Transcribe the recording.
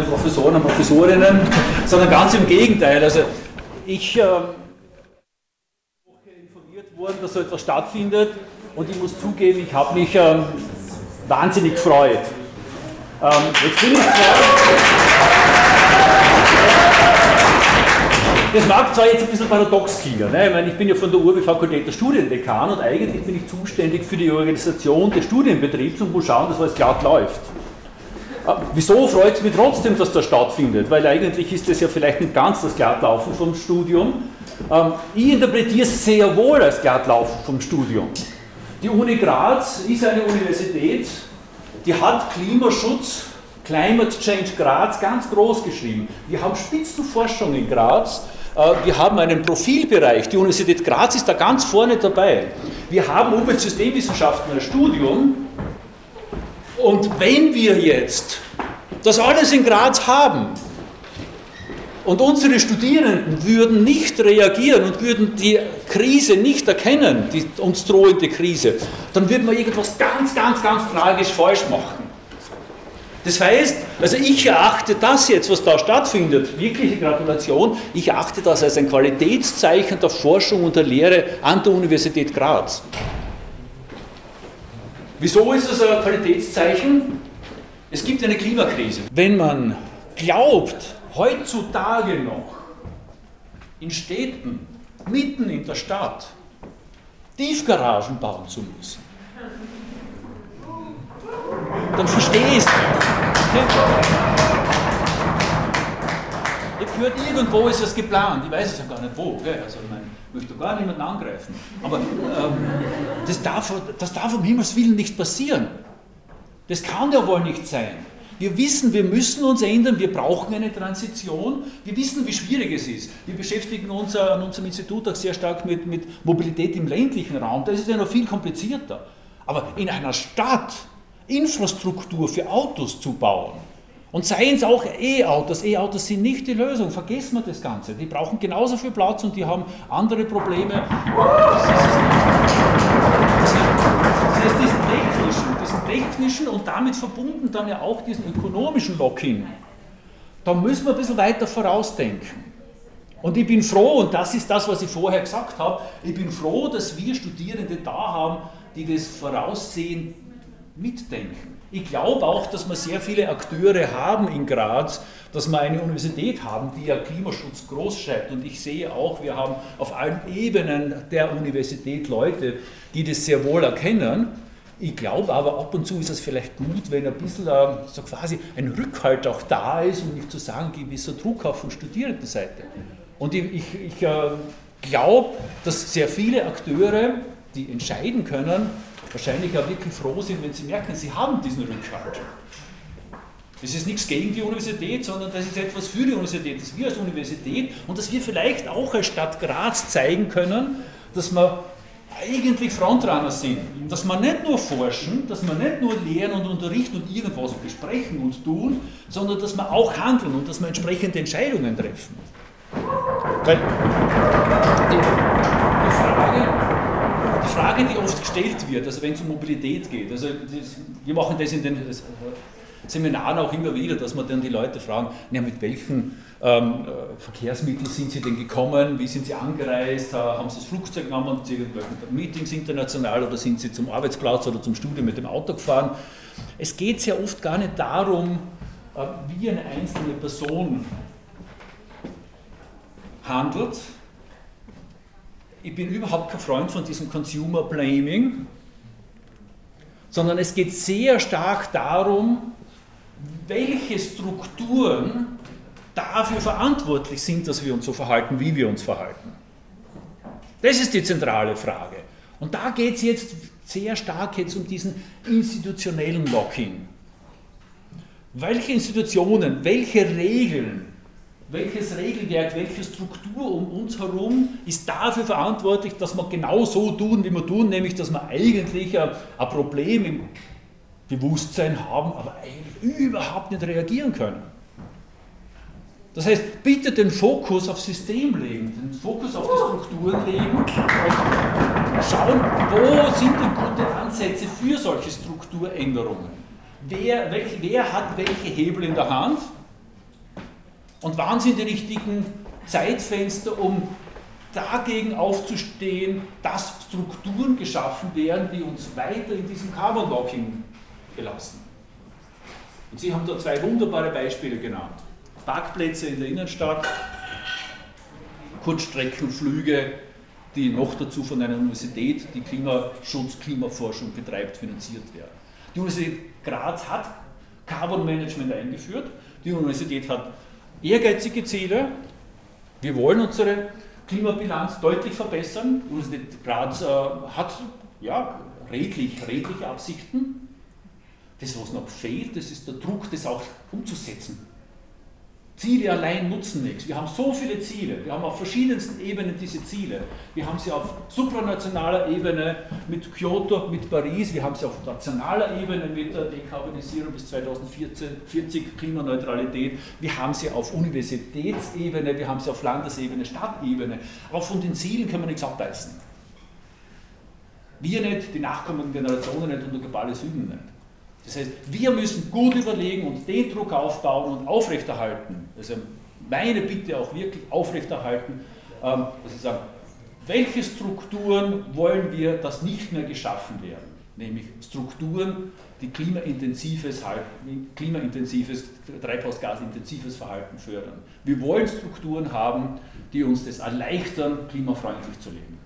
den Professoren und Professorinnen, sondern ganz im Gegenteil. Also ich äh, informiert worden, dass so etwas stattfindet und ich muss zugeben, ich habe mich ähm, wahnsinnig gefreut. Ähm, jetzt bin ich zwar das mag zwar jetzt ein bisschen paradox klingen. Ne? Ich, meine, ich bin ja von der URB-Fakultät der Studiendekan und eigentlich bin ich zuständig für die Organisation des Studienbetriebs und muss schauen, dass alles glatt läuft. Ah, wieso freut es mich trotzdem, dass das stattfindet? Weil eigentlich ist das ja vielleicht nicht ganz das Glattlaufen vom Studium. Ähm, ich interpretiere es sehr wohl als Glattlaufen vom Studium. Die Uni Graz ist eine Universität, die hat Klimaschutz, Climate Change Graz ganz groß geschrieben. Wir haben Spitzenforschung in Graz äh, wir haben einen Profilbereich, die Universität Graz ist da ganz vorne dabei. Wir haben Umweltsystemwissenschaften als Studium und wenn wir jetzt das alles in Graz haben und unsere Studierenden würden nicht reagieren und würden die Krise nicht erkennen, die uns drohende Krise, dann würden wir irgendwas ganz, ganz, ganz tragisch falsch machen. Das heißt, also ich erachte das jetzt, was da stattfindet, wirkliche Gratulation, ich erachte das als ein Qualitätszeichen der Forschung und der Lehre an der Universität Graz. Wieso ist das ein Qualitätszeichen? Es gibt eine Klimakrise. Wenn man glaubt, heutzutage noch in Städten, mitten in der Stadt, Tiefgaragen bauen zu müssen, dann verstehst du. Ich habe gehört, irgendwo ist es geplant. Ich weiß es ja gar nicht wo. Gell? Also, ich, meine, möchte gar niemanden angreifen. Aber ähm, das, darf, das darf um Himmels Willen nicht passieren. Das kann ja wohl nicht sein. Wir wissen, wir müssen uns ändern, wir brauchen eine Transition, wir wissen, wie schwierig es ist. Wir beschäftigen uns an unserem Institut auch sehr stark mit, mit Mobilität im ländlichen Raum. Das ist ja noch viel komplizierter. Aber in einer Stadt, Infrastruktur für Autos zu bauen. Und seien es auch E-Autos. E-Autos sind nicht die Lösung. Vergessen wir das Ganze. Die brauchen genauso viel Platz und die haben andere Probleme. Das heißt, diesen technischen, diesen technischen und damit verbunden dann ja auch diesen ökonomischen Lock-in. Da müssen wir ein bisschen weiter vorausdenken. Und ich bin froh, und das ist das, was ich vorher gesagt habe, ich bin froh, dass wir Studierende da haben, die das voraussehen, mitdenken. Ich glaube auch, dass wir sehr viele Akteure haben in Graz, dass wir eine Universität haben, die ja Klimaschutz groß schreibt. Und ich sehe auch, wir haben auf allen Ebenen der Universität Leute, die das sehr wohl erkennen. Ich glaube aber, ab und zu ist es vielleicht gut, wenn ein bisschen äh, so quasi ein Rückhalt auch da ist und nicht zu sagen, gewisser Druck auf von Studierendenseite. Und ich, ich, ich äh, glaube, dass sehr viele Akteure, die entscheiden können, wahrscheinlich auch wirklich froh sind, wenn sie merken, sie haben diesen Rückhalt. Das ist nichts gegen die Universität, sondern das ist etwas für die Universität, dass wir als Universität und dass wir vielleicht auch als Stadt Graz zeigen können, dass wir eigentlich Frontrunner sind. Dass wir nicht nur forschen, dass wir nicht nur lehren und unterrichten und irgendwas besprechen und tun, sondern dass wir auch handeln und dass wir entsprechende Entscheidungen treffen. Weil die Frage, die Frage, die oft gestellt wird, also wenn es um Mobilität geht, also wir machen das in den Seminaren auch immer wieder, dass wir dann die Leute fragen, ja, mit welchen ähm, Verkehrsmitteln sind sie denn gekommen, wie sind sie angereist, haben sie das Flugzeug genommen, zu irgendwelchen Meetings international oder sind sie zum Arbeitsplatz oder zum Studium mit dem Auto gefahren. Es geht sehr oft gar nicht darum, äh, wie eine einzelne Person handelt, ich bin überhaupt kein Freund von diesem Consumer Blaming, sondern es geht sehr stark darum, welche Strukturen dafür verantwortlich sind, dass wir uns so verhalten, wie wir uns verhalten. Das ist die zentrale Frage. Und da geht es jetzt sehr stark jetzt um diesen institutionellen Locking. Welche Institutionen, welche Regeln welches Regelwerk, welche Struktur um uns herum ist dafür verantwortlich, dass wir genau so tun, wie wir tun, nämlich dass wir eigentlich ein, ein Problem im Bewusstsein haben, aber eigentlich überhaupt nicht reagieren können. Das heißt, bitte den Fokus auf System legen, den Fokus auf die Strukturen legen und schauen, wo sind denn gute Ansätze für solche Strukturänderungen. Wer, welch, wer hat welche Hebel in der Hand Und wann sind die richtigen Zeitfenster, um dagegen aufzustehen, dass Strukturen geschaffen werden, die uns weiter in diesem Carbon Locking belassen. Und Sie haben da zwei wunderbare Beispiele genannt. Parkplätze in der Innenstadt, Kurzstreckenflüge, die noch dazu von einer Universität, die Klimaschutz, Klimaforschung betreibt, finanziert werden. Die Universität Graz hat Carbon Management eingeführt. Die Universität hat ehrgeizige Ziele. Wir wollen unsere Klimabilanz deutlich verbessern. Graz äh, hat ja, redlich, redliche Absichten. Das, was noch fehlt, das ist der Druck, das auch umzusetzen. Ziele allein nutzen nichts. Wir haben so viele Ziele. Wir haben auf verschiedensten Ebenen diese Ziele. Wir haben sie auf supranationaler Ebene mit Kyoto, mit Paris. Wir haben sie auf nationaler Ebene mit der Dekarbonisierung bis 2040, Klimaneutralität. Wir haben sie auf Universitätsebene. Wir haben sie auf Landesebene, Stadtebene. Aber von den Zielen können wir nichts abbeißen. Wir nicht, die nachkommenden Generationen nicht und der globale Süden nicht. Das heißt, wir müssen gut überlegen und den Druck aufbauen und aufrechterhalten. Also meine Bitte auch wirklich aufrechterhalten, ähm, dass ich sage, welche Strukturen wollen wir, dass nicht mehr geschaffen werden? Nämlich Strukturen, die klimaintensives, klimaintensives treibhausgasintensives Verhalten fördern. Wir wollen Strukturen haben, die uns das erleichtern, klimafreundlich zu leben.